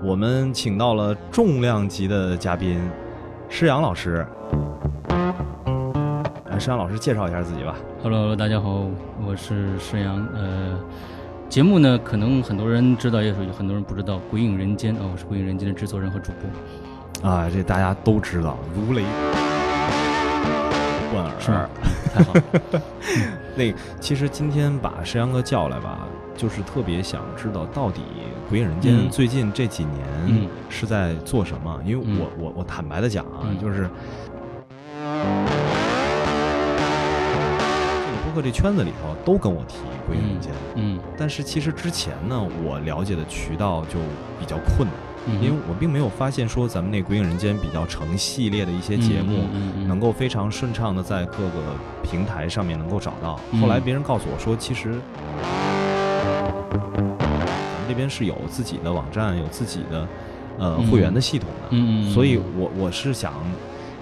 我们请到了重量级的嘉宾施阳老师。呃，施阳老师介绍一下自己吧。Hello，大家好，我是施阳。呃，节目呢，可能很多人知道，也有很多人不知道，《鬼影人间》啊、我是《鬼影人间》的制作人和主播。啊，这大家都知道，如雷贯耳。是？太好了。那其实今天把石阳哥叫来吧，就是特别想知道到底《鬼影人间》嗯。最近这几年嗯。是在做什么？因为嗯。我我我坦白的讲啊，嗯。就是这圈子里头都跟我提《鬼影人间》嗯但是其实之前呢，我了解的渠道就比较困难，嗯，因为我并没有发现说咱们那《鬼影人间》比较成系列的一些节目。能够非常顺畅的在各个平台上面能够找到。嗯后来别人告诉我说，其实咱们这边是有自己的网站，有自己的呃嗯会员的系统的。所以我我是想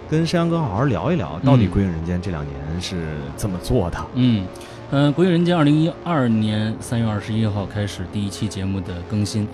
跟山羊哥好好聊一聊，到底《归影人间》这两年是怎么做的？嗯，呃，《归影人间》二零一二年三月二十一号开始第一期节目的更新。